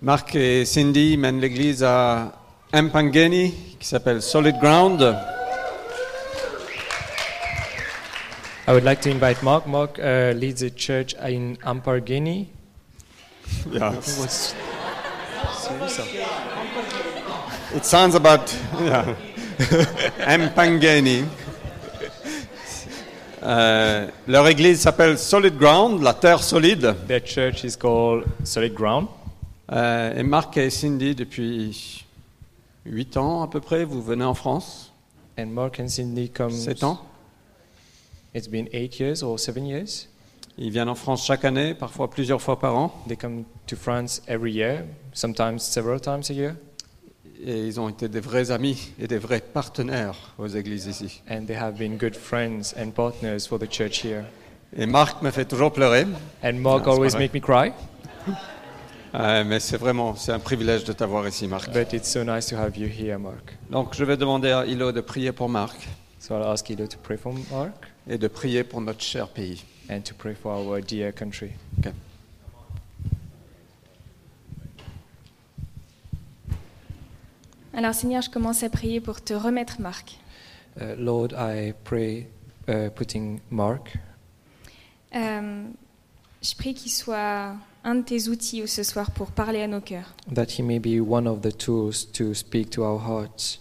Marc et Cindy mènent l'église à Mpangeni qui s'appelle Solid Ground. I would like to invite Mark. Mark uh, leads a church in Ampargeni. Yeah. It sounds about yeah. Mpangeni. Euh, leur église s'appelle Solid Ground, la terre solide. Their church is called Solid Ground. Euh, et Marc et Cindy, depuis 8 ans à peu près, vous venez en France. And Mark and Cindy come. 7 ans. It's been eight years or seven years. Ils viennent en France chaque année, parfois plusieurs fois par an. They come to France every year, sometimes several times a year. Et ils ont été des vrais amis et des vrais partenaires aux églises ici. And they have been good friends and partners for the church here. Et Marc me fait toujours pleurer. And Mark c'est always make me cry. Euh, mais c'est vraiment, c'est un privilège de t'avoir ici, Marc. But it's so nice to have you here, Mark. Donc je vais demander à Hilo de prier pour Marc So I'll ask you to pray for Mark et de prier pour notre cher pays. and to pray for our dear country. Ok. Alors Seigneur, je commence à prier pour te remettre Marc. Uh, Lord, I pray, uh, putting Mark. Euh, je prie qu'il soit un de tes outils ce soir pour parler à nos cœurs. that he may be one of the tools to speak to our hearts,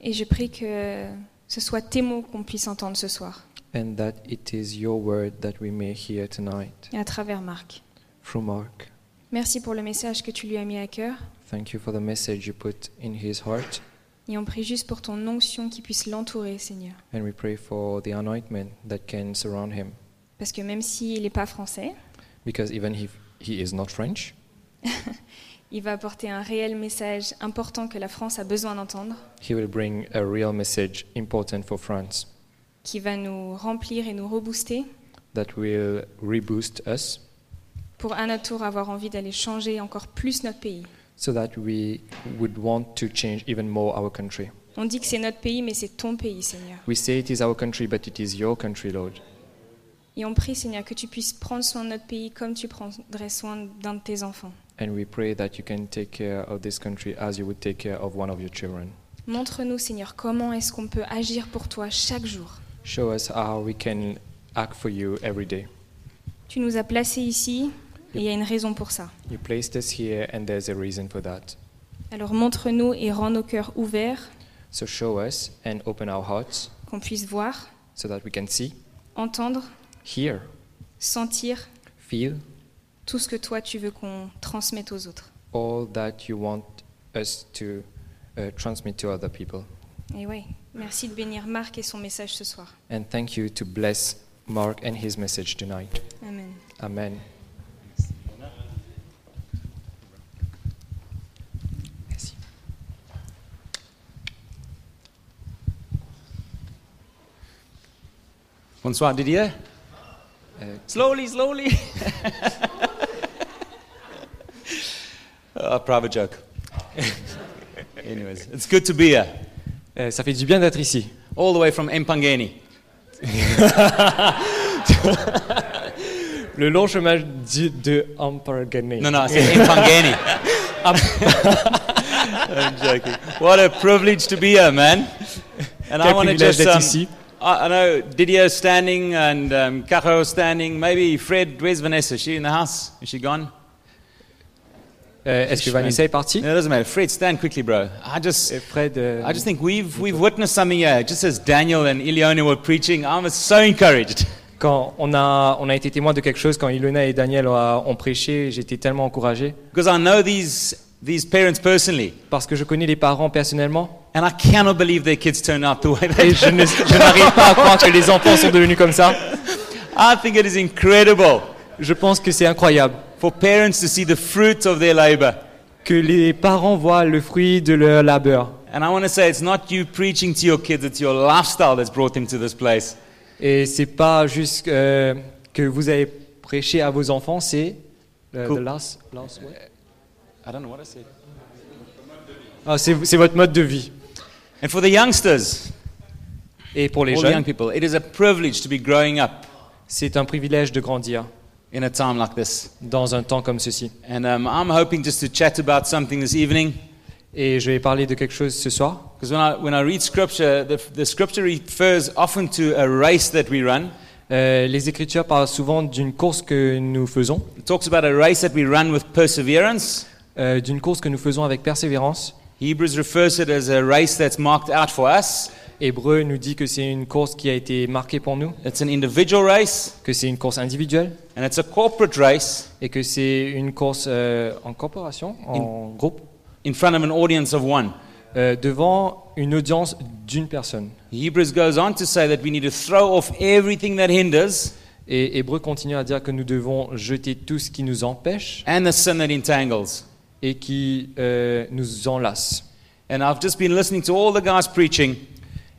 Et je prie que ce soit tes mots qu'on puisse entendre ce soir, and that it is your word that we may hear tonight et à travers Marc. through Mark. Merci pour le message que tu lui as mis à cœur. Thank you for the message you put in his heart, Et on prie juste pour ton onction qui puisse l'entourer, Seigneur. and we pray for the anointment that can surround him, Parce que même s'il n'est pas français, because even if he is not French, il va apporter un réel message important que la France a besoin d'entendre, he will bring a real message important for France qui va nous remplir et nous rebooster that will reboost us, pour à notre tour avoir envie d'aller changer encore plus notre pays. so that we would want to change even more our country. On dit que c'est notre pays, mais c'est ton pays, Seigneur. We say it is our country, but it is your country, Lord. Et on prie, Seigneur, que tu puisses prendre soin de notre pays comme tu prendrais soin d'un de tes enfants. And we pray that you can take care of this country as you would take care of one of your children. Montre-nous, Seigneur, comment est-ce qu'on peut agir pour toi chaque jour. Show us how we can act for you every day. Tu nous as placés ici et il y a une raison pour ça. You placed us here, and there's a reason for that. Alors montre-nous et rends nos cœurs ouverts, So show us and open our hearts qu'on puisse voir, so that we can see, entendre, hear, sentir feel tout ce que toi tu veux qu'on transmette aux autres. all that you want us to uh, transmit to other people. Et oui, merci de bénir Marc et son message ce soir. And thank you to bless Mark and his message tonight. Amen. Amen. Merci. Bonsoir Didier. Uh, Slowly, slowly. A private joke. Anyways, it's good to be here. Euh, ça fait du bien d'être ici. All the way from Empangeni. Le long chemin du- de Ampargane. No, no, I said Empangeni. I'm joking. What a privilege to be here, man. And I Quel want to just. Um, ici. I, I know Didier standing and um, Cajo standing. Maybe Fred. Where's Vanessa? Is she in the house? Is she gone? Euh, Est-ce que Vanessa est partie? No, it doesn't matter. Fred, stand quickly, bro. I just. Et Fred, euh, I just think we've, we've witnessed something here. Just as Daniel and Ileona were preaching, I was so encouraged. quand on a, on a été témoin de quelque chose, quand Ilona et Daniel ont, ont prêché, j'étais tellement encouragé. Because I know these, these parents personally, Parce que je connais les parents personnellement. and I cannot believe their kids turned out the way they Et je n'arrive pas à croire que les enfants sont devenus comme ça. I think it is incredible Je pense que c'est incroyable for parents to see the fruit of their labor. que les parents voient le fruit de leur labeur. And I want to say it's not you preaching to your kids, it's your lifestyle that's brought them to this place. Et c'est pas juste euh, que vous avez prêché à vos enfants, c'est euh, Cool. the last- last what? I don't know what I said. Ah, c'est c'est votre mode de vie. And for the youngsters, Et pour les all the young jeunes, people, it is a privilege to be growing up c'est un privilège de grandir in a time like this. dans un temps comme ceci. And um, I'm hoping just to chat about something this evening. Et je vais parler de quelque chose ce soir. Because when I, when I read scripture, the, the scripture refers often to a race that we run. Euh, les Écritures parlent souvent d'une course que nous faisons, It talks about a race that we run with perseverance. Euh, d'une course que nous faisons avec persévérance. Hebrews refers it as a race that's marked out for us. Hébreu nous dit que c'est une course qui a été marquée pour nous, It's an individual race que c'est une course individuelle and it's a corporate race et que c'est une course euh, en corporation, en groupe, in front of an audience of one. euh, devant une audience d'une personne. Hebrews goes on to say that we need to throw off everything that hinders Et Hébreu continue à dire que nous devons jeter tout ce qui nous empêche and the sin that entangles. Et qui euh, nous enlace. And I've just been listening to all the guys preaching,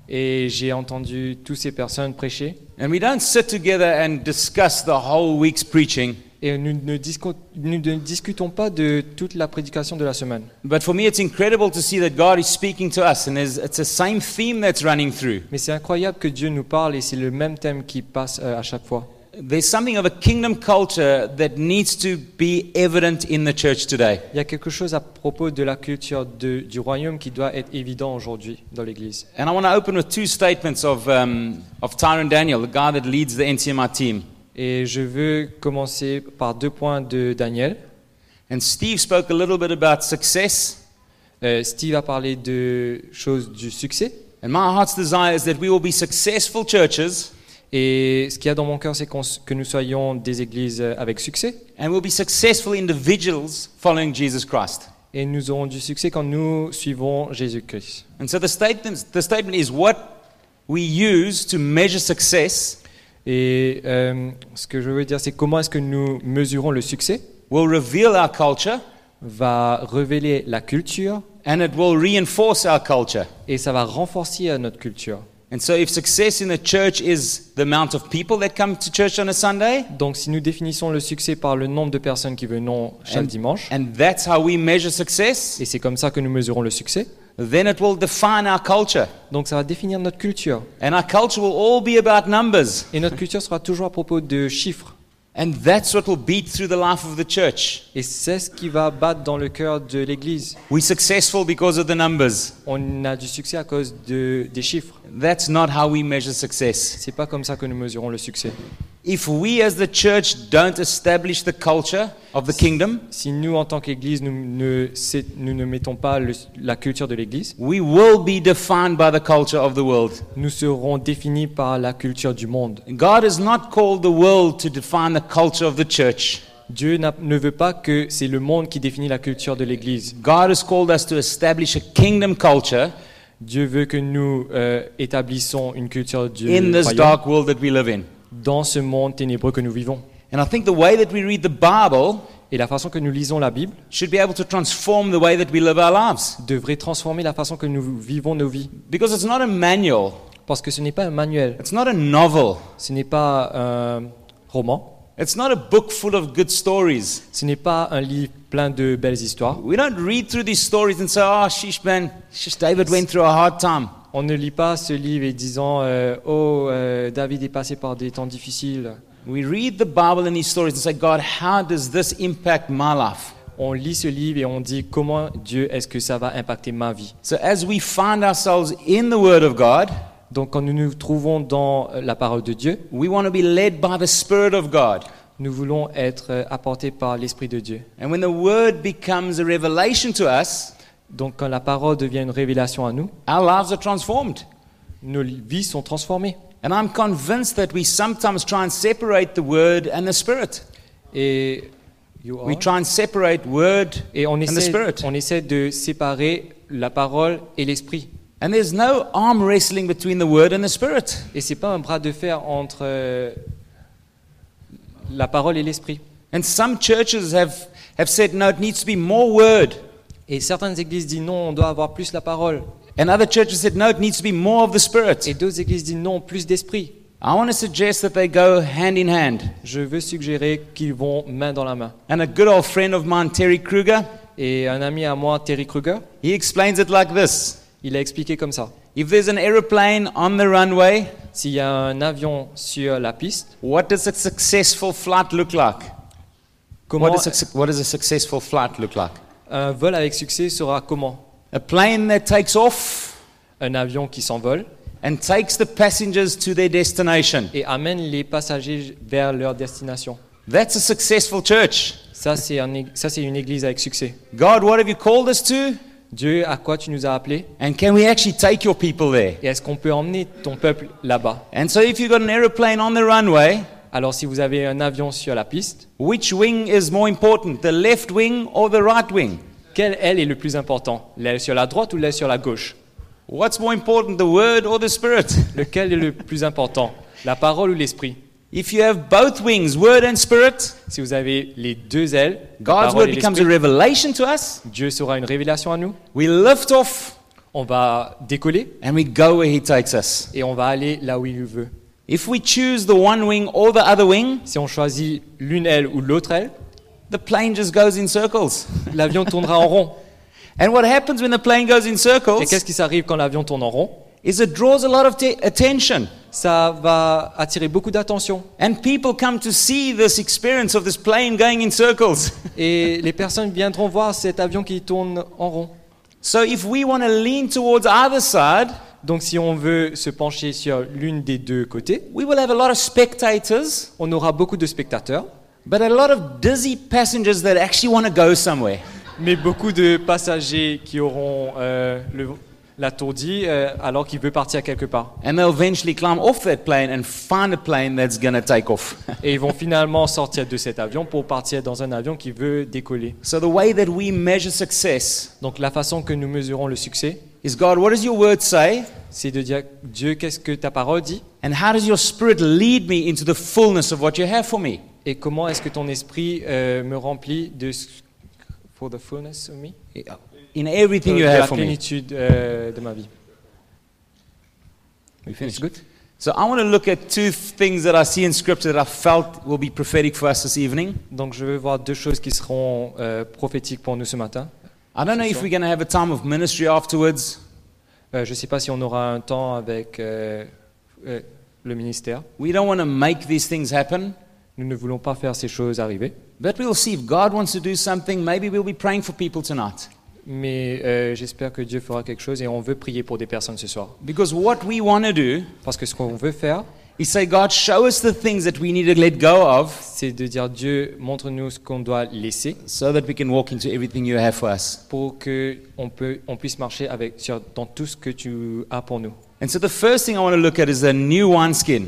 Et j'ai entendu toutes ces personnes prêcher. and we don't sit together and discuss the whole week's preaching. Et nous ne, disco- nous ne discutons pas de toute la prédication de la semaine. But for me, it's incredible to see that God is speaking to us, and it's the same theme that's running through. Mais c'est incroyable que Dieu nous parle et c'est le même thème qui passe euh, à chaque fois. There's something of a kingdom culture that needs to be evident in the church today. Il y a quelque chose à propos de la culture de- du royaume qui doit être évident aujourd'hui dans l'Église. And I want to open with two statements of, um, of Tyron Daniel, the guy that leads the NCMI team. Et je veux commencer par deux points de Daniel. And Steve spoke a little bit about success. Euh, Steve a parlé de choses du succès. And my heart's desire is that we will be successful churches Et ce qu'il y a dans mon cœur, c'est que nous soyons des églises euh, avec succès. and we'll be successful individuals following Jesus Christ. Et nous aurons du succès quand nous suivons Jésus-Christ. And so the statement, the statement is what we use to measure success Et euh, ce que je veux dire, c'est comment est-ce que nous mesurons le succès will reveal our culture va révéler la culture and it will reinforce our culture. et ça va renforcer euh, notre culture. And so if success in the church is the amount of people that come to church on a Sunday, Donc si nous définissons le succès par le nombre de personnes qui venons chaque And- dimanche, and that's how we measure success, et c'est comme ça que nous mesurons le succès, then it will define our culture. donc ça va définir notre culture. And our culture will all be about numbers. Et notre culture sera toujours à propos de chiffres. And that's what will beat through the life of the church. Et c'est ce qui va battre dans le cœur de l'Église. We're successful because of the numbers. On a du succès à cause de, des chiffres. That's not how we measure success. C'est pas comme ça que nous mesurons le succès. If we as the church don't establish the culture of the kingdom, Si nous, en tant qu'Église, nous ne, c'est- nous ne mettons pas le- la culture de l'Église, we will be defined by the culture of the world. nous serons définis par la culture du monde. God has not called the world to define the culture of the church. Dieu ne veut pas que c'est le monde qui définit la culture de l'Église. God has called us to establish a kingdom culture Dieu veut que nous euh, établissons une culture du in this dark world that we live in. Dans ce monde ténébreux que nous vivons. And I think the way that we read the Bible Et la façon que nous lisons la Bible should be able to transform the way that we live our lives. devrait transformer la façon que nous vivons nos vies. Because it's not a manual, Parce que ce n'est pas un manuel, it's not a novel, ce n'est pas un roman, it's not a book full of good stories. ce n'est pas un livre plein de belles histoires. We don't read through these stories and say, oh, sheesh, man, sheesh, David went through a hard time. On ne lit pas ce livre et disant euh, Oh, euh, David est passé par des temps difficiles. We read the Bible and these stories and say, God, how does this impact my life? On lit ce livre et on dit Comment Dieu est-ce que ça va impacter ma vie? So as we find ourselves in the Word of God, Donc, quand nous nous trouvons dans euh, la parole de Dieu, we want to be led by the Spirit of God. nous voulons être euh, apportés par l'Esprit de Dieu. And when the Word becomes a revelation to us, Donc, quand la parole devient une révélation à nous, our lives are transformed. nos vies sont transformées. And I'm convinced that we sometimes try and separate the Word and the Spirit. Et, We try and separate Word et on, and the essaie, Spirit. on essaie de séparer la parole et l'Esprit. And there's no arm wrestling between the Word and the Spirit. Et c'est pas un bras de fer entre euh, la parole et l'Esprit. And some churches have, have said, no, it needs to be more Word. Et certaines églises disent non, on doit avoir plus la parole. And other churches said, no, it needs to be more of the Spirit. Et d'autres églises disent non, plus d'esprit. I want to suggest that they go hand in hand. Je veux suggérer qu'ils vont main dans la main. And a good old friend of mine, Terry Kruger, Et un ami à moi, Terry Kruger, he explains it like this il a expliqué comme ça. If there's an aeroplane on the runway, S'il y a un avion sur la piste, what does a successful flight look like? comment What does, a, what does a successful flight look like? Un vol avec succès sera comment? A plane that takes off Un avion qui s'envole and takes the passengers to their destination. et amène les passagers vers leur destination. That's a successful church. Ça, c'est un ég- ça, c'est une église avec succès. God, what have you called us to? Dieu, à quoi tu nous as appelés? And can we actually take your people there? Et est-ce qu'on peut emmener ton peuple là-bas? And so, if you've got an aeroplane on the runway, Alors, si vous avez un avion sur la piste, which wing is more important, the left wing or the right wing? quelle aile est le plus important L'aile sur la droite ou l'aile sur la gauche? What's more important, the word or the spirit? Lequel est le plus important La parole ou l'esprit? If you have both wings, word and spirit, Si vous avez les deux ailes, God's word becomes a revelation to us. Dieu sera une révélation à nous. We lift off On va décoller and we go where He takes us. et on va aller là où il veut. If we choose the one wing or the other wing, Si on choisit l'une aile ou l'autre aile, the plane just goes in circles. l'avion tournera en rond. And what happens when the plane goes in Et circles qu'est-ce qui s'arrive quand l'avion tourne en rond? is it draws a lot of te- attention. Ça va attirer beaucoup d'attention. And people come to see this experience of this plane going in circles. Et les personnes viendront voir cet avion qui tourne en rond. So if we want to lean towards either side, Donc si on veut se pencher sur l'une des deux côtés, we will have a lot of spectators, on aura beaucoup de spectateurs, but a lot of dizzy passengers that actually want to go somewhere. mais beaucoup de passagers qui auront euh, le- la tourdie euh, alors qu'ils veulent partir quelque part. And they'll eventually climb off that plane and find a plane that's going to take off. Et ils vont finalement sortir de cet avion pour partir dans un avion qui veut décoller. so the way that we measure success Donc la façon que nous mesurons le succès, is God, what does your word say? c'est de dire Dieu, qu'est-ce que ta parole dit? And how does your spirit lead me into the fullness of what you have for me? Et comment est-ce que ton esprit euh, me remplit de for the fullness of me? In everything de you la have for me. plénitude euh, de ma vie. We finished? Good. So I want to look at two things that I see in Scripture that I felt will be prophetic for us this evening. Donc je veux voir deux choses qui seront euh, prophétiques pour nous ce matin. I don't know if we're going to have a time of ministry afterwards. Euh, je ne sais pas si on aura un temps avec euh, euh, le ministère. We don't want to make these things happen, Nous ne voulons pas faire ces choses arriver. but we'll see if God wants to do something. Maybe we'll be praying for people tonight. Mais euh, j'espère que Dieu fera quelque chose et on veut prier pour des personnes ce soir. Because what we want to do Parce que ce qu'on veut faire, is say, God, show us the things that we need to let go of c'est de dire Dieu, montre-nous ce qu'on doit laisser so that we can walk into everything you have for us. pour que on, peut, on puisse marcher avec, sur, dans tout ce que tu as pour nous. And so the first thing I want to look at is the new wineskin.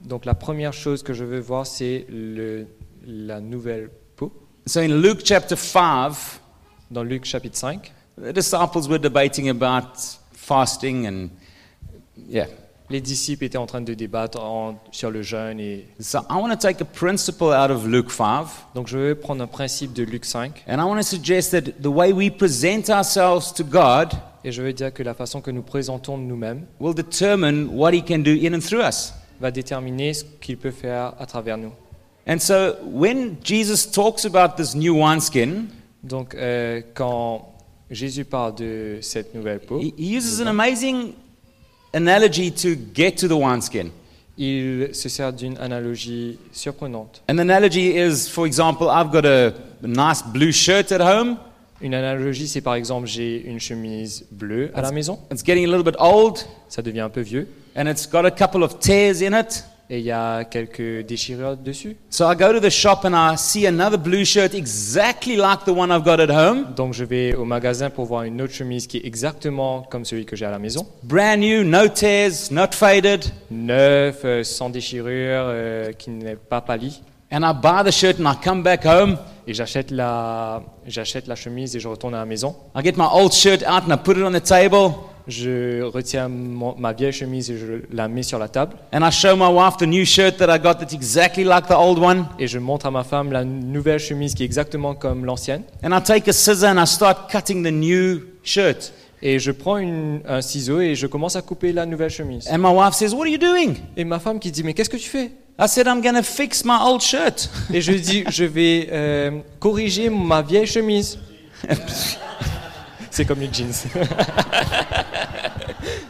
Donc la première chose que je veux voir, c'est le- la nouvelle peau. So in Luke chapter 5, Dans Luc chapitre 5, the disciples were debating about fasting and, yeah. Les disciples étaient en train de débattre en- sur le jeûne. Et, So I want to take a principle out of Luke 5, donc je veux prendre un principe de Luc 5 and I want to suggest that the way we present ourselves to God et je veux dire que la façon que nous présentons nous-mêmes will determine what He can do in and through us. va déterminer ce qu'il peut faire à travers nous. And so when Jesus talks about this new wineskin, Donc euh, quand Jésus parle de cette nouvelle peau, he uses an amazing analogy to get to the wineskin. il se sert d'une analogie surprenante. An analogy is, for example, I've got a nice blue shirt at home. Une analogie, c'est par exemple j'ai une chemise bleue à la maison, It's getting a little bit old, ça devient un peu vieux, and it's got a couple of tears in it. Et il y a quelques déchirures dessus. So I go to the shop and I see another blue shirt exactly like the one I've got at home. Donc je vais au magasin pour voir une autre chemise qui est exactement comme celui que j'ai à la maison. Brand new, no tears, not faded. Neuf, euh, sans déchirure, euh, qui n'est pas pâli. And I buy the shirt and I come back home. Et j'achète la, j'achète la chemise et je retourne à la maison. I get my old shirt out and I put it on the table. Je retiens mon- ma vieille chemise et je la mets sur la table. And I show my wife the new shirt that I got that's exactly like the old one. Et je montre à ma femme la nouvelle chemise qui est exactement comme l'ancienne. And I take a scissor and I start cutting the new shirt. Et je prends une- un ciseau et je commence à couper la nouvelle chemise. And my wife says, What are you doing? Et ma femme qui dit mais qu'est-ce que tu fais? I said, I'm going to fix my old shirt. Et je dis je vais euh, corriger ma vieille chemise. C'est comme les jeans.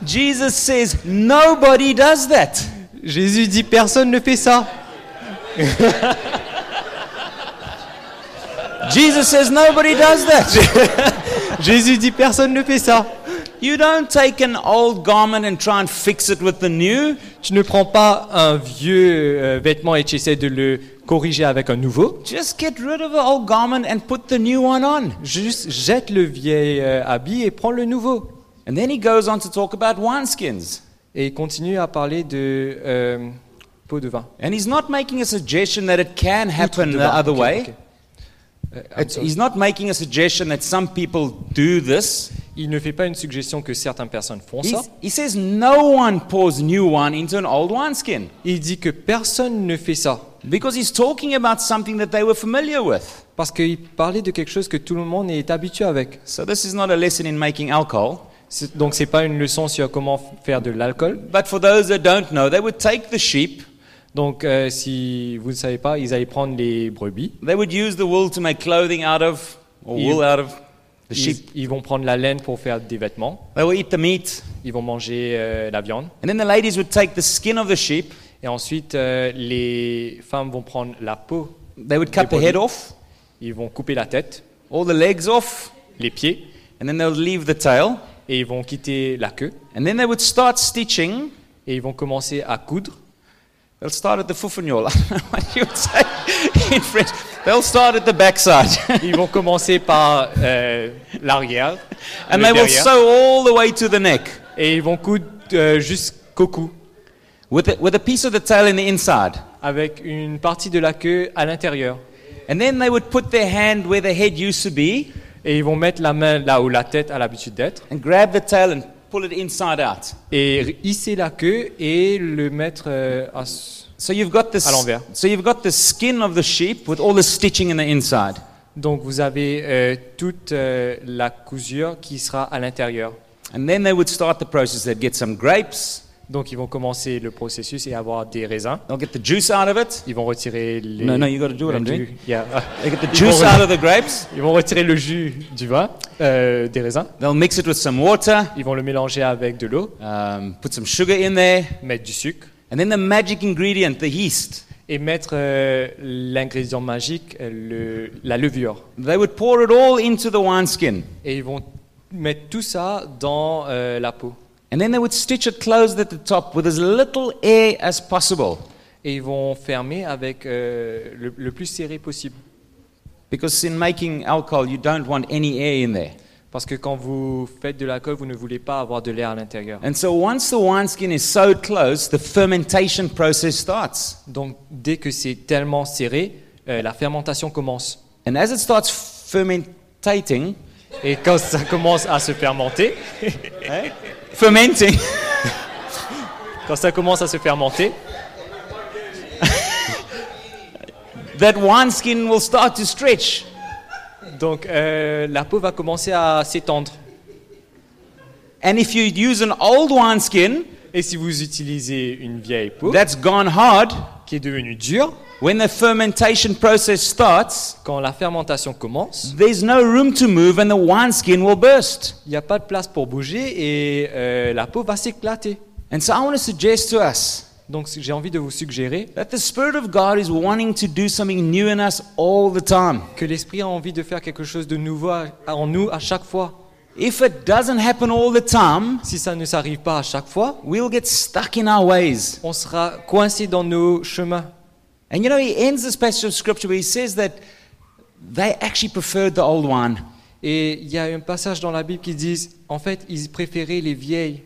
Jesus says, Nobody does that. Jésus dit personne ne fait ça. Jesus says nobody does that. Jésus dit personne ne fait ça. you don't take an old garment and try and fix it with the new. Tu ne prends pas un vieux euh, vêtement et tu essaies de le corriger avec un nouveau. Just get rid of the old garment and put the new one on. Juste jette le vieil euh, habit et prends le nouveau. And then he goes on to talk about wineskins. Et il continue à parler de euh, de vin. And he's not making a suggestion that it can happen the other way. ok. Euh, I'm It's- sorry. he's not making a suggestion that some people do this. Il ne fait pas une suggestion que certaines personnes font ça. He's, he says no one pours new wine into an old wineskin Il dit que personne ne fait ça. because he's talking about something that they were familiar with. Parce qu'il parlait de quelque chose que tout le monde est habitué avec. So this is not a lesson in making alcohol. Donc c'est pas une leçon sur comment faire de l'alcool. But for those that don't know, they would take the sheep, Donc euh, si vous ne savez pas, ils allaient prendre les brebis. they would use the wool to make clothing out of, or You- wool out of the Ils, sheep. ils vont prendre la laine pour faire des vêtements. They would eat the meat. Ils vont manger euh, la viande. And then the ladies would take the skin of the sheep, Et ensuite, euh, les femmes vont prendre la peau. they would cut the head off, Ils vont couper la tête, all the legs off, les pieds, and then they would leave the tail. Et ils vont quitter la queue. And then they would start stitching. Et ils vont commencer à coudre. They'll start at the fufunyol. I don't know what you would say in French. They'll start at the backside. Ils vont commencer par euh, l'arrière. and they will sew all the way to the neck et ils vont coudre euh, jusqu'au cou, with a, with a piece of the tail in the inside. avec une partie de la queue à l'intérieur. And then they would put their hand where the head used to be Et ils vont mettre la main là où la tête a l'habitude d'être. and grab the tail and pull it inside out. Et hisser la queue et le mettre euh, à So you've got this. À l'envers. So you've got the skin of the sheep with all the stitching in the inside. Donc vous avez euh, toute euh, la cousure qui sera à l'intérieur. And then they would start the process. They'd get some grapes. Donc ils vont commencer le processus et avoir des raisins. They'll get the juice out of it. Ils vont retirer les. No, no, you gotta do what I'm doing. Yeah. They get the juice out of the grapes. Ils vont retirer le jus du vin, euh, des raisins. They'll mix it with some water. Ils vont le mélanger avec de l'eau, Um, put some sugar in there. mettre du sucre And then the magic ingredient, the yeast. et mettre euh, l'ingrédient magique, euh, le- la levure. They would pour it all into the wineskin. Et ils vont mettre tout ça dans euh, la peau. And then they would stitch it closed at the top with as little air as possible. Et ils vont fermer avec euh, le, le plus serré possible. Because in making alcohol, you don't want any air in there. Parce que quand vous faites de l'alcool, vous ne voulez pas avoir de l'air à l'intérieur. And so once the wineskin is sewed closed, the fermentation process starts. Donc dès que c'est tellement serré, euh, la fermentation commence. And as it starts fermentating, Et quand ça commence à se fermenter, fermenting, quand ça commence à se fermenter, that wineskin will start to stretch. donc euh, la peau va commencer à s'étendre. And if you use an old wineskin Et si vous utilisez une vieille peau that's gone hard, qui est devenue dure, when the fermentation process starts, quand la fermentation commence, there's no room to move and the wineskin will burst. il n'y a pas de place pour bouger et euh, la peau va s'éclater. And so I want to suggest to us Donc j'ai envie de vous suggérer that the Spirit of God is wanting to do something new in us all the time. que l'esprit a envie de faire quelque chose de nouveau en nous à chaque fois. If it doesn't happen all the time, Si ça ne s'arrive pas à chaque fois, we'll get stuck in our ways. on sera coincé dans nos chemins. And you know, he ends this passage of scripture where he says that they actually preferred the old wine. Et il y a un passage dans la Bible qui dit, en fait, ils préféraient les vieilles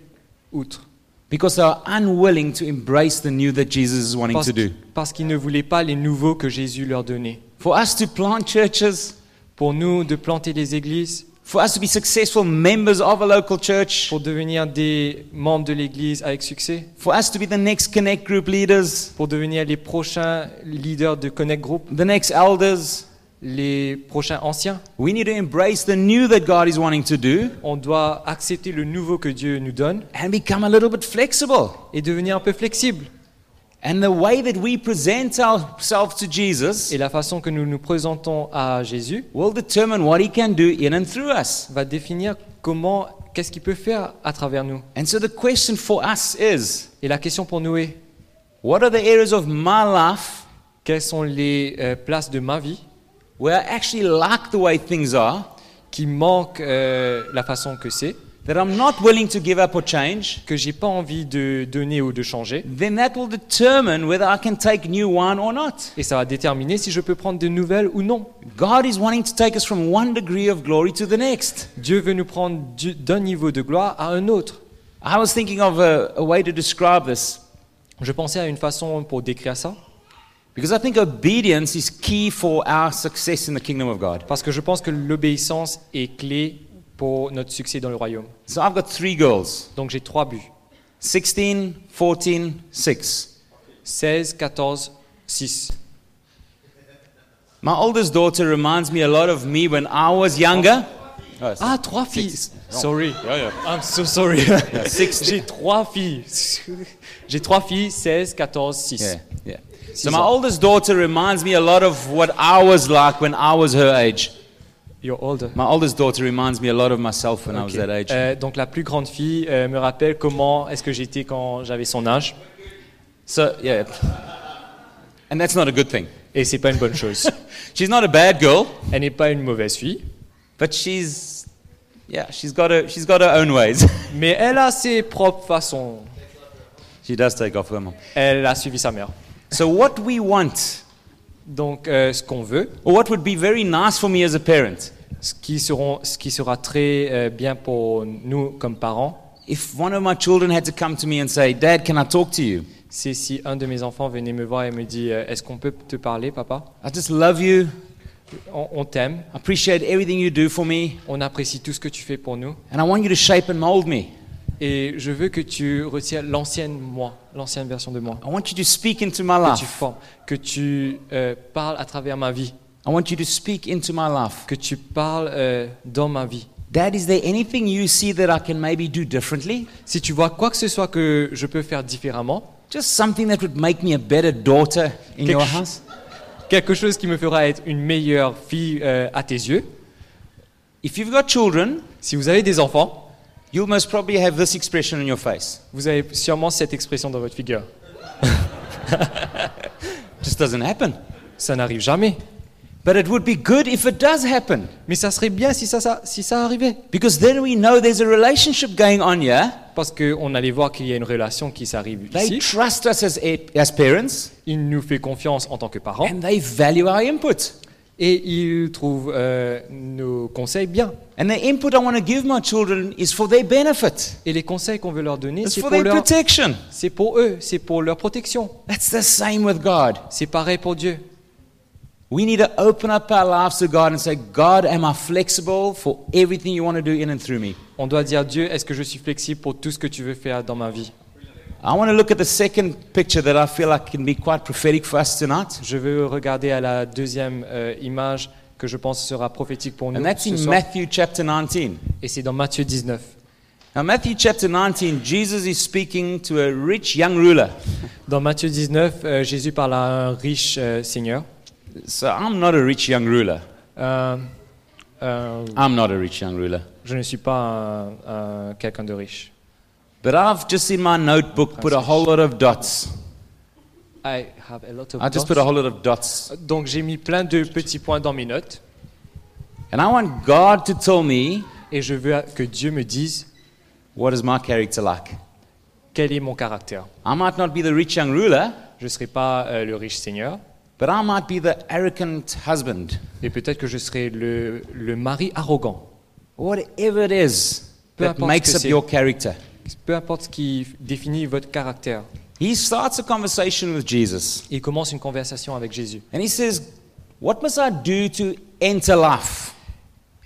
outres. Because they are unwilling to embrace the new that Jesus is wanting Parce, to do. parce qu'ils ne voulaient pas les nouveaux que Jésus leur donnait. For us to plant churches, Pour nous, de planter les églises, for us to be successful members of a local church, pour devenir des membres de l'église avec succès, for us to be the next Connect group leaders, pour devenir les prochains leaders de Connect Group, the next elders, les prochains anciens. we need to embrace the new that God is wanting to do. On doit accepter le nouveau que Dieu nous donne. And become a little bit flexible. et devenir un peu flexible. Et la façon que nous nous présentons à Jésus will determine what he can do in and through us. va définir comment, qu'est-ce qu'il peut faire à travers nous. And so the question for us is Et la question pour nous est, What are the areas of my life Quelles sont les euh, places de ma vie where I actually like the way things are, qui manquent euh, la façon que c'est, that I'm not willing to give up or change? que j'ai pas envie de donner ou de changer, Then that will determine whether I can take new wine or not. et ça va déterminer si je peux prendre de nouvelles ou non. God is wanting to take us from one degree of glory to the next. Dieu veut nous prendre du- d'un niveau de gloire à un autre. I was thinking of a, a way to describe this Je pensais à une façon pour décrire ça, because I think obedience is key for our success in the kingdom of God. parce que je pense que l'obéissance est clé pour notre succès dans le royaume. So I've got three girls Donc j'ai trois buts. 16, 14, 6. 16, 14, 6. My oldest daughter reminds me a lot of me when I was younger. Oh, Ah, trois filles. Six. Sorry. Yeah, yeah. I'm so sorry. six. j'ai trois filles. J'ai trois filles, 16, 14, 6. Yeah, yeah. Six So my oldest daughter reminds me a lot of what I was like when I was her age. You're older. My oldest daughter reminds me a lot of myself when I was that age. Euh, donc la plus grande fille euh, me rappelle comment est-ce que j'étais quand j'avais son âge. So yeah, and that's not a good thing. Et c'est pas une bonne chose. She's not a bad girl, Elle n'est pas une mauvaise fille, but she's yeah, she's got her she's got her own ways. mais elle a ses propres façons. she does take off her mom. Elle a suivi sa mère. So what we want, Donc euh, ce qu'on veut, or what would be very nice for me as a parent, ce qui, seront, ce qui sera très euh, bien pour nous comme parents, if one of my children had to come to me and say, "Dad, can I talk to you? c'est si un de mes enfants venait me voir et me dit euh, Est-ce qu'on peut te parler, papa? I just love you. On, on t'aime, I appreciate everything you do for me, on apprécie tout ce que tu fais pour nous, and I want you to shape and mold me. et je veux que tu retiens l'ancienne moi, l'ancienne version de moi. I want you to speak into my que tu life. formes, que tu euh, parles à travers ma vie, I want you to speak into my life." que tu parles euh, dans ma vie. Dad, is there anything you see that I can maybe do differently? Si tu vois quoi que ce soit que je peux faire différemment, Just something that would make me a better daughter in Quelque your house? quelque chose qui me fera être une meilleure fille euh, à tes yeux, If you've got children, si vous avez des enfants, you'll most probably have this expression on your face. vous avez sûrement cette expression dans votre figure. just doesn't happen. Ça n'arrive jamais. But it would be good if it does happen. Mais ça serait bien si ça, ça- si ça arrivait. Because then we know there's a relationship going on here. Parce qu'on allait voir qu'il y a une relation qui s'arrive They ici. trust us as, as parents Il nous fait confiance en tant que parents and they value our input. et il trouve euh, nos conseils bien. And the input I want to give my children is for their benefit. Et les conseils qu'on veut leur donner, c'est pour, their leur, protection. c'est pour eux, c'est pour leur protection. That's the same with God. C'est pareil pour Dieu. We need to open up our lives to God and say, God, am I flexible for everything you want to do in and through me? On doit dire Dieu, est-ce que je suis flexible pour tout ce que tu veux faire dans ma vie? I want to look at the second picture that I feel like can be quite prophetic for us tonight. Je veux regarder à la deuxième euh, image que je pense sera prophétique pour nous And that's ce in soir. Matthew chapter 19. Et c'est dans Matthieu 19. Now, Matthew chapter 19, Jesus is speaking to a rich young ruler. Dans Matthieu 19, euh, Jésus parle à un riche euh, seigneur. So I'm not a rich young ruler. Euh, euh, I'm not a rich young ruler. je ne suis pas un- quelqu'un de riche. But I've just in my notebook put a whole lot of dots. I have a lot of I just dots. put a whole lot of dots. Donc j'ai mis plein de petits points dans mes notes And I want God to tell me et je veux que Dieu me dise what is my character like. quel est mon caractère. I might not be the rich young ruler, Je ne serai pas euh, le riche seigneur but I might be the arrogant husband. et peut-être que je serai le, le mari arrogant. Whatever it is Peu that importe makes up your character. Peu importe ce qui définit votre caractère. He starts a conversation with Jesus Il commence une conversation avec Jésus. and he says, What must I do to enter life?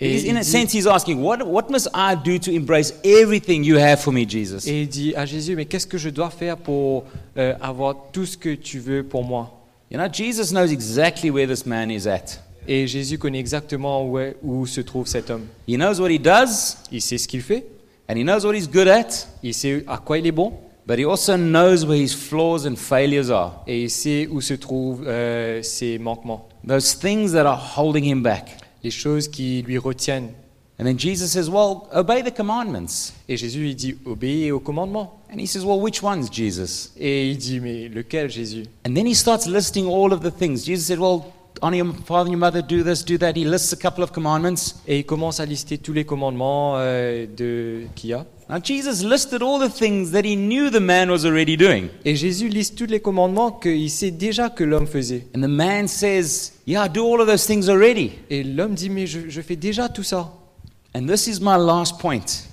Et He's- in il, a dit, sense, he's asking, what, what must I do to embrace everything you have for me, Jesus? et il dit à Jésus, mais qu'est-ce que je dois faire pour euh, avoir tout ce que tu veux pour moi? You know, Jesus knows exactly where this man is at. Et Jésus connaît exactement où, est- où se trouve cet homme. He knows what he does, Il sait ce qu'il fait, and he knows what he's good at, il sait à quoi il est bon, but he also knows where his flaws and failures are. et il sait où se trouvent euh, ses manquements, Those things that are holding him back. les choses qui lui retiennent. And then Jesus says, Well, obey the commandments. Et Jésus dit obéis aux commandements. And he says, Well, which ones, Jesus? Et il dit mais lequel Jésus? And then he starts listing all of the things. Jesus said, Well, honor your father and your mother, do this, do that. He lists a couple of commandments. Et il commence à lister tous les commandements euh, de qu'il y a. Now, Jesus listed all the things that he knew the man was already doing. Et Jésus liste tous les commandements qu'il sait déjà que l'homme faisait. And the man says, Yeah, I do all of those things already. Et l'homme dit mais je, je fais déjà tout ça. And this is my last point.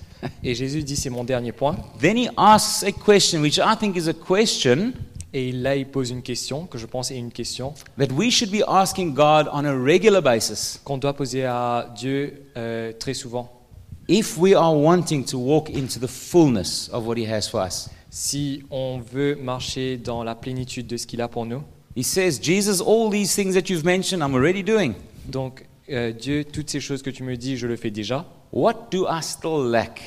Et Jésus dit c'est mon dernier point. Then he asks a question, which I think is a question Et là il pose une question que je pense est une question that we should be asking God on a regular basis qu'on doit poser à Dieu euh, très souvent. if we are wanting to walk into the fullness of what he has for us. Si on veut marcher dans la plénitude de ce qu'il a pour nous. He says, Jesus, all these things that you've mentioned, I'm already doing. Donc euh, Dieu, toutes ces choses que tu me dis, je le fais déjà. What do I still lack?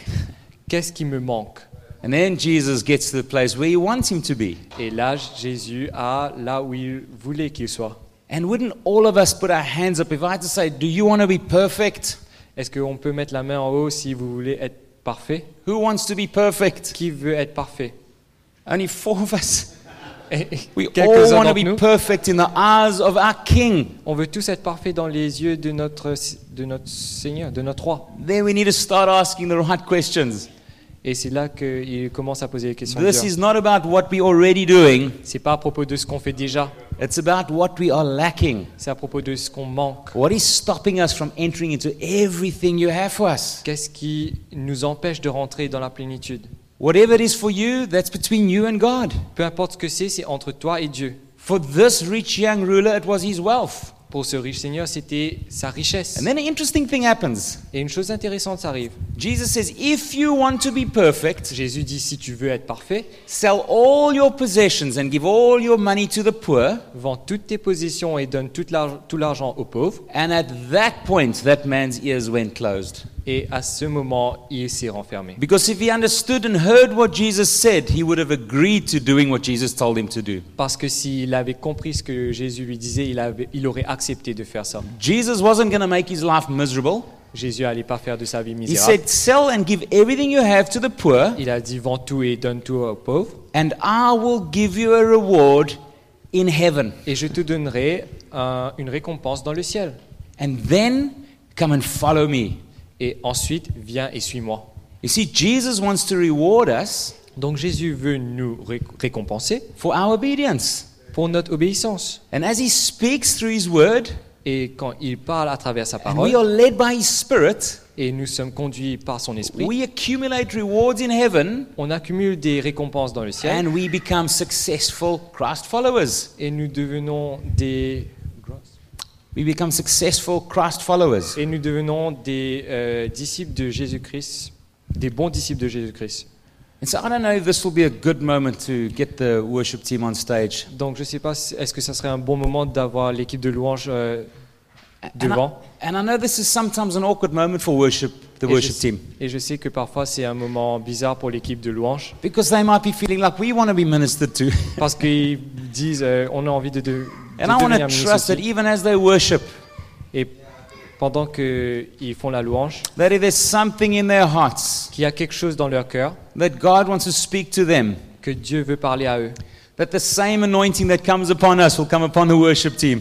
Qu'est-ce qui me manque? And then Jesus gets to the place where you want him to be. Et là, Jésus a là où il voulait qu'il soit. And wouldn't all of us put our hands up if I had to say, Do you want to be perfect? Est-ce qu'on peut mettre la main en haut si vous voulez être parfait? Who wants to be perfect? Qui veut être parfait? Only four of us. We all want to be nous, perfect in the eyes of our King. on veut tous être parfaits dans les yeux de notre, de notre Seigneur, de notre roi. Then we need to start asking the right questions. Et c'est là qu'il commence à poser les questions. This is not about what we're already doing, C'est pas à propos de ce qu'on fait déjà, it's about what we are lacking. c'est à propos de ce qu'on manque. What is stopping us from entering into everything you have for us? Qu'est-ce qui nous empêche de rentrer dans la plénitude? Whatever it is for you, that's between you and God. Peu importe ce que c'est, c'est entre toi et Dieu. For this rich young ruler, it was his wealth. Pour ce riche Seigneur, c'était sa richesse. And then an interesting thing happens. Et une chose intéressante arrive. Jesus says, If you want to be perfect, Jésus dit si tu veux être parfait, sell all your possessions and give all your money to the poor. vends toutes tes possessions et donne tout l'argent aux pauvres. And at that point, that man's ears went closed. Et à ce moment, il s'est renfermé. Because if he understood and heard what Jesus said, he would have agreed to doing what Jesus told him to do. Parce que s'il avait compris ce que Jésus lui disait, il, avait- il aurait accepté de faire ça. Jesus wasn't going to make his life miserable. Jésus n'allait pas faire de sa vie He misérable. said, Sell and give everything you have to the poor, Il a dit vends tout et donne tout aux pauvres. and I will give you a reward in heaven. Et je te donnerai un- une récompense dans le ciel. And then come and follow me. Et ensuite, viens et suis-moi. You see, Jesus wants to reward us Donc Jésus veut nous ré- récompenser for our obedience. pour notre obéissance. And as he speaks through his word, Et quand il parle à travers sa and we parole, are led by his spirit, et nous sommes conduits par son esprit, we accumulate rewards in heaven on accumule des récompenses dans le ciel and we become successful Christ followers. et nous devenons des We become successful Christ followers. et nous devenons des euh, disciples de Jésus-Christ, des bons disciples de Jésus-Christ. And so I don't know if this will be a good moment to get the worship team on stage. Donc je ne sais pas, est-ce que ça serait un bon moment d'avoir l'équipe de louange euh, And I, devant and I know this is sometimes an awkward moment for worship, the et je, worship team, et je sais que parfois c'est un moment bizarre pour l'équipe de louange because they might be feeling like we want to be ministered to. parce qu'ils disent euh, on a envie de, de And I want to trust that even as they worship, Et pendant qu'ils font la louange, that if there's something in their hearts qu'il y a quelque chose dans leur cœur, that God wants to speak to them, que Dieu veut parler à eux, that the same anointing that comes upon us will come upon the worship team.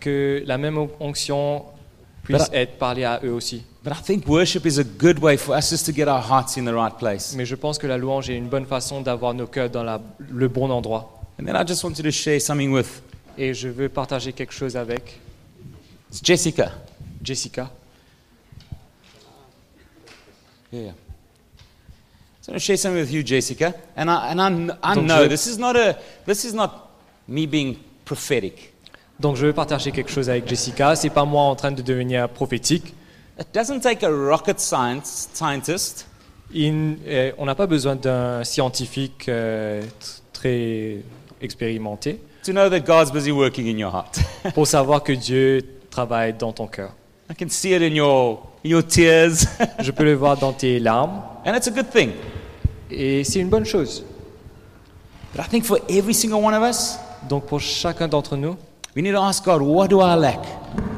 que la même onction puisse But être parlée à eux aussi. But I think worship is a good way for us just to get our hearts in the right place. Mais je pense que la louange est une bonne façon d'avoir nos cœurs dans la- le bon endroit. And then I just wanted to share something with Et je veux partager quelque chose avec it's Jessica. Jessica. Yeah. So I'm going to share something with you, Jessica. And I, and I, I Donc know je- this is not a this is not me being prophetic. Donc je veux partager quelque chose avec Jessica. C'est pas moi en train de devenir prophétique. It doesn't take a rocket science scientist Il- euh, on n'a pas besoin d'un scientifique euh, très expérimenté to know that God's busy working in your heart. pour savoir que Dieu travaille dans ton cœur. I can see it in your in your tears, Je peux le voir dans tes larmes and it's a good thing. et c'est une bonne chose. But I think for every single one of us, Donc pour chacun d'entre nous, we need to ask God, what do I lack?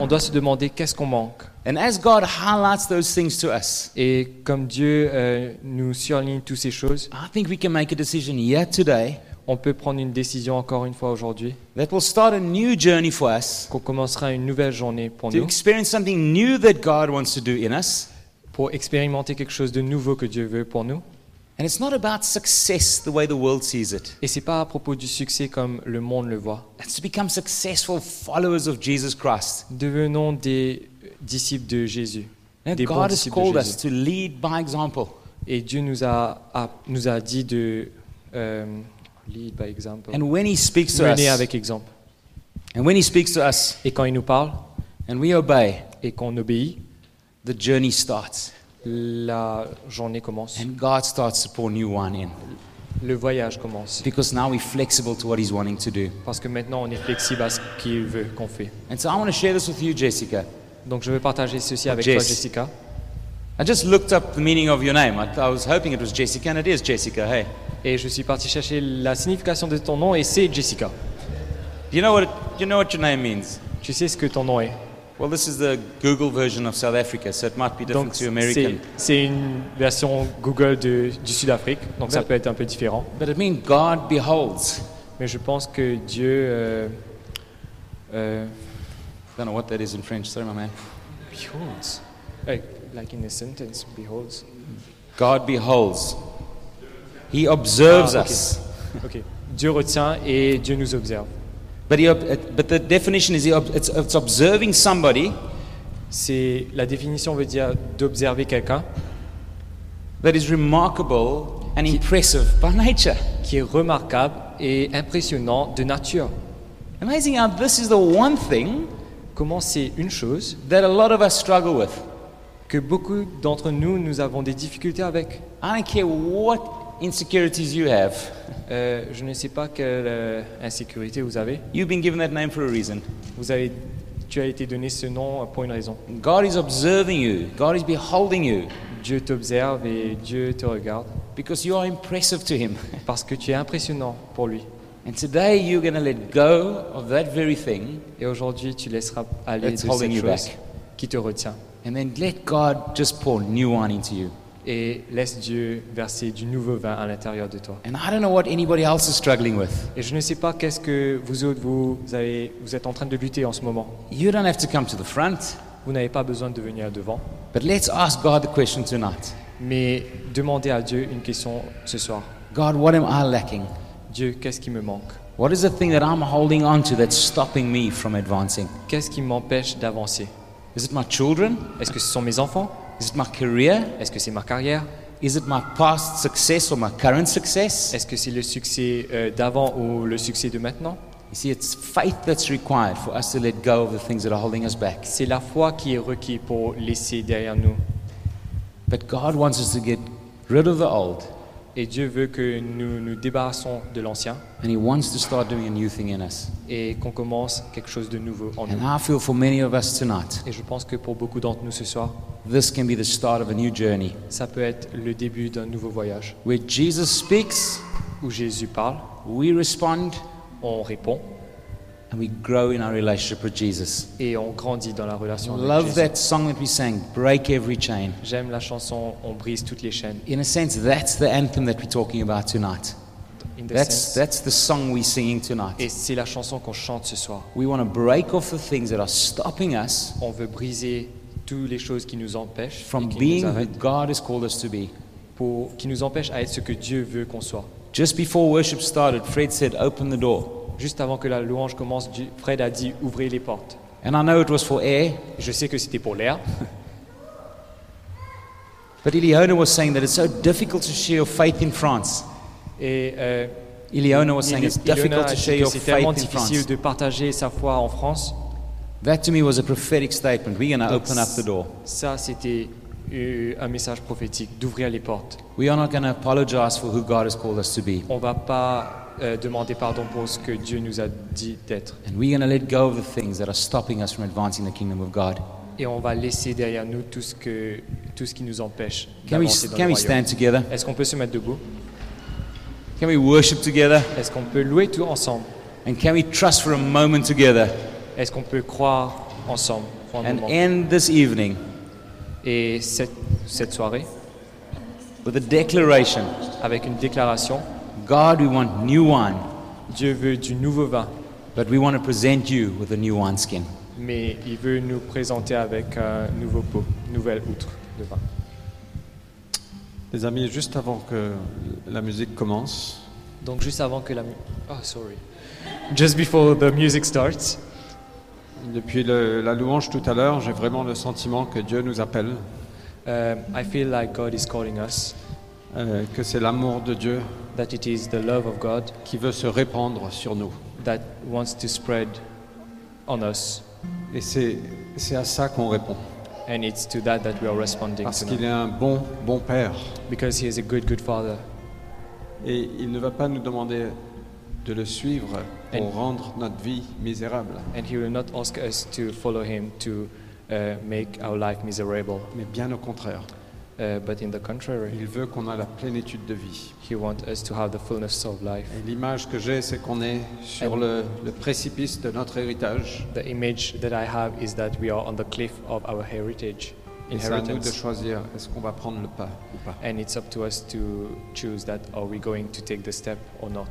on doit se demander qu'est-ce qu'on manque. And as God highlights those things to us, Et comme Dieu euh, nous surligne toutes ces choses, I think we can make a decision here today on peut prendre une décision encore une fois aujourd'hui, that will start a new journey for us qu'on commencera une nouvelle journée pour to nous, experience something new that God wants to do in us. pour expérimenter quelque chose de nouveau que Dieu veut pour nous. And it's not about success the way the world sees it. Et c'est pas à propos du succès comme le monde le voit. It's to become successful followers of Jesus Christ. Devenons des disciples de Jésus. And Des bons God has de called us to lead by example. Et Dieu nous a, a- nous a dit de euh, lead by example, And when He speaks to mener us, avec exemple. and when He speaks to us, Et quand il nous parle and we obey, et qu'on obéit, the journey starts. la journée commence. And God starts to pour new wine in. Le voyage commence. Because now we're flexible to what He's wanting to do. Parce que maintenant, on est flexible à ce qu'il veut qu'on fait. And so I want to share this with you, Jessica. Donc, je vais partager ceci avec Jess. toi, Jessica. I just looked up the meaning of your name. I, I was hoping it was Jessica, and it is Jessica. Hey, Et je suis parti chercher la signification de ton nom et c'est Jessica. do you know what it, you know what your name means? Tu sais ce que ton nom est. Well, this is the Google version of South Africa, so it might be different Donc, to c'est American. c'est une version Google de- du Sud-Afrique. Donc, ça peut être un peu différent. But it means God beholds. Mais je pense que Dieu. euh, euh, I don't know what that is in French. Sorry, my man. beholds. Like in a sentence, beholds. God beholds. He observes Ah, ok. us. Ok. Dieu retient et Dieu nous observe. But, he, but the definition is he, it's, it's observing somebody C'est la définition veut dire d'observer quelqu'un that is remarkable and impressive by nature. qui est remarquable et impressionnant de nature. Amazing how this is the one thing Comment c'est une chose that a lot of us struggle with. Que beaucoup d'entre nous nous avons des difficultés avec. I don't care what insecurities you have, Euh, je ne sais pas quelle euh, insécurité vous avez. you've been given that name for a reason. Vous avez, tu as été donné ce nom pour une raison. God is observing you, God is beholding you Dieu t'observe et Dieu te regarde because you are impressive to Him. parce que tu es impressionnant pour lui. And today you're going to let go of that very thing Et aujourd'hui, tu laisseras aller de cette chose back. qui te retient. And then let God just pour new wine into you. Et laisse Dieu verser du nouveau vin à l'intérieur de toi. And I don't know what anybody else is struggling with. Et je ne sais pas qu'est-ce que vous autres, vous, avez, vous êtes en train de lutter en ce moment. You don't have to come to the front, Vous n'avez pas besoin de venir devant. but let's ask God the question tonight Mais demandez à Dieu une question ce soir. God, what am I lacking? Dieu, qu'est-ce qui me manque? What is the thing that I'm holding on to that's stopping me from advancing? Qu'est-ce qui m'empêche d'avancer? Is it my children? Est-ce que ce sont mes enfants? Is it my career? Est-ce que c'est ma carrière? Is it my past success or my current success? Est-ce que c'est le succès euh, d'avant ou le succès de maintenant? You see, it's faith that's required for us to let go of the things that are holding us back. C'est la foi qui est requise pour laisser derrière nous. But God wants us to get rid of the old, Et Dieu veut que nous nous débarrassons de l'ancien and He wants to start doing a new thing in us. et qu'on commence quelque chose de nouveau en And nous. I feel for many of us tonight, Et je pense que pour beaucoup d'entre nous ce soir, this can be the start of a new journey ça peut être le début d'un nouveau voyage where Jesus speaks, où Jésus parle, we respond, on répond and we grow in our relationship with Jesus. et on grandit dans la relation avec Love Jésus. that song that we sang, Break Every Chain. J'aime la chanson On brise toutes les chaînes. In a sense, that's the anthem that we're talking about tonight. In the That's, sense. that's the song we're singing tonight. Et c'est la chanson qu'on chante ce soir. We want to break off the things that are stopping us On veut briser toutes les choses qui nous empêchent, from et qui being nous, who arrêtent God has called us to be. pour, qui nous empêchent à être ce que Dieu veut qu'on soit. Just before worship started, Fred said, Open the door. Juste avant que la louange commence, Fred a dit ouvrez les portes. And I know it was for air, Je sais que c'était pour l'air, but Iliona was saying that it's so difficult to share your faith in France. et euh, Iliona was saying it's difficult to share your c'est tellement faith in difficile France. de partager sa foi en France. That to me was a prophetic statement. We're going to open up the door. Ça, c'était euh, un message prophétique d'ouvrir les portes. We are not going to apologize for who God has called us to be. On va pas euh, demander pardon pour ce que Dieu nous a dit d'être. And we're going to let go of the things that are stopping us from advancing the kingdom of God. Et on va laisser derrière nous tout ce, que, tout ce qui nous empêche Can we, d'avancer dans can le we royaume. stand together? Est-ce qu'on peut se mettre debout? Can we worship together? Est-ce qu'on peut louer tout ensemble? And can we trust for a moment together? Est-ce qu'on peut croire ensemble prends un and moment? end this evening Et cette, cette soirée, with a declaration avec une déclaration, God, we want new wine, Dieu veut du nouveau vin, but we want to present you with a new wineskin. mais il veut nous présenter avec un nouveau pot, une nouvelle outre de vin. Les amis, juste avant que la musique commence, Donc juste avant que la mu- oh sorry, just before the music starts, depuis le- la louange tout à l'heure, j'ai vraiment le sentiment que Dieu nous appelle, um, I feel like God is calling us, euh, que c'est l'amour de Dieu that it is the love of God qui veut se répandre sur nous. that wants to spread on us, Et c'est c'est à ça qu'on répond. and it's to that that we are responding Parce to qu'il now. est un bon, bon Père. because He is a good, good Father, Et il ne va pas nous demander de le suivre pour And- rendre notre vie misérable, and He will not ask us to follow Him to uh, make our life miserable, mais bien au contraire. Uh, but in the contrary, Il veut qu'on ait la plénitude de vie. He wants us to have the fullness of life. Et l'image que j'ai, c'est qu'on est sur le, le précipice de notre héritage. The image that I have is that we are on the cliff of our heritage, Et c'est à nous de choisir est-ce qu'on va prendre le pas ou pas. and it's up to us to choose that are we going to take the step or not.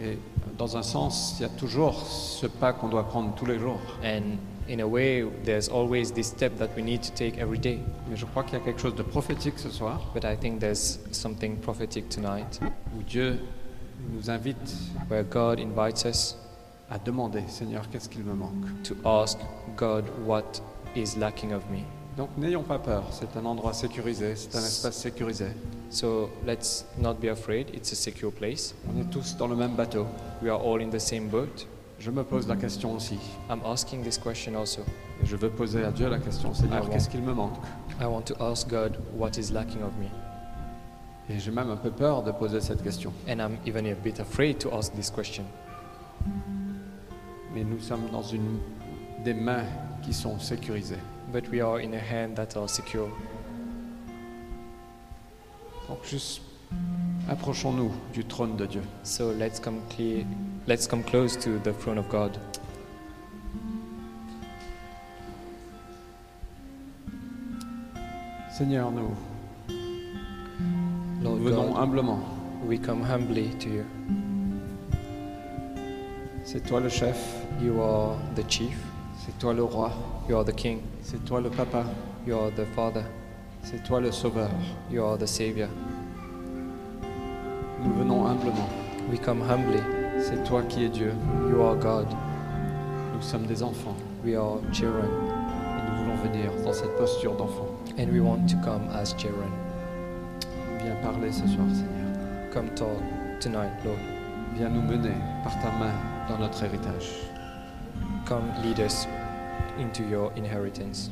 Et dans un sens, il y a toujours ce pas qu'on doit prendre tous les jours. And in a way, there's always this step that we need to take every day. Mais je crois qu'il y a quelque chose de prophétique ce soir, But I think there's something prophetic tonight où Dieu nous invite where God invites us à demander, Seigneur, qu'est-ce qu'il me manque? to ask God what is lacking of me. Donc n'ayons pas peur, c'est un endroit sécurisé, c'est un espace sécurisé. So let's not be afraid, it's a secure place. On est tous dans le même bateau. We are all in the same boat. Je me pose la question aussi. I'm asking this question also. Et je veux poser à Dieu la question, Seigneur, qu'est-ce qu'il me manque? I want to ask God what is lacking of me. Et j'ai même un peu peur de poser cette question. And I'm even a bit afraid to ask this question. Mais nous sommes dans une des mains qui sont sécurisées. But we are in a hand that are secure. Donc juste approchons-nous du trône de Dieu. So let's come clear, let's come close to the throne of God. Seigneur, nous, Lord venons God, humblement. we come humbly to you. C'est toi le chef, You are the chief, c'est toi le roi, you are the king, c'est toi le papa, you are the father, c'est toi le sauveur. you are the savior. Nous venons humblement. We come humbly. C'est toi qui es Dieu. You are God. Nous sommes des enfants We are children. et nous voulons venir dans cette posture d'enfant. And we want to come as children. Viens parler ce soir, Seigneur. Come talk tonight, Lord. Viens nous mener par ta main dans notre héritage. Come lead us into your inheritance.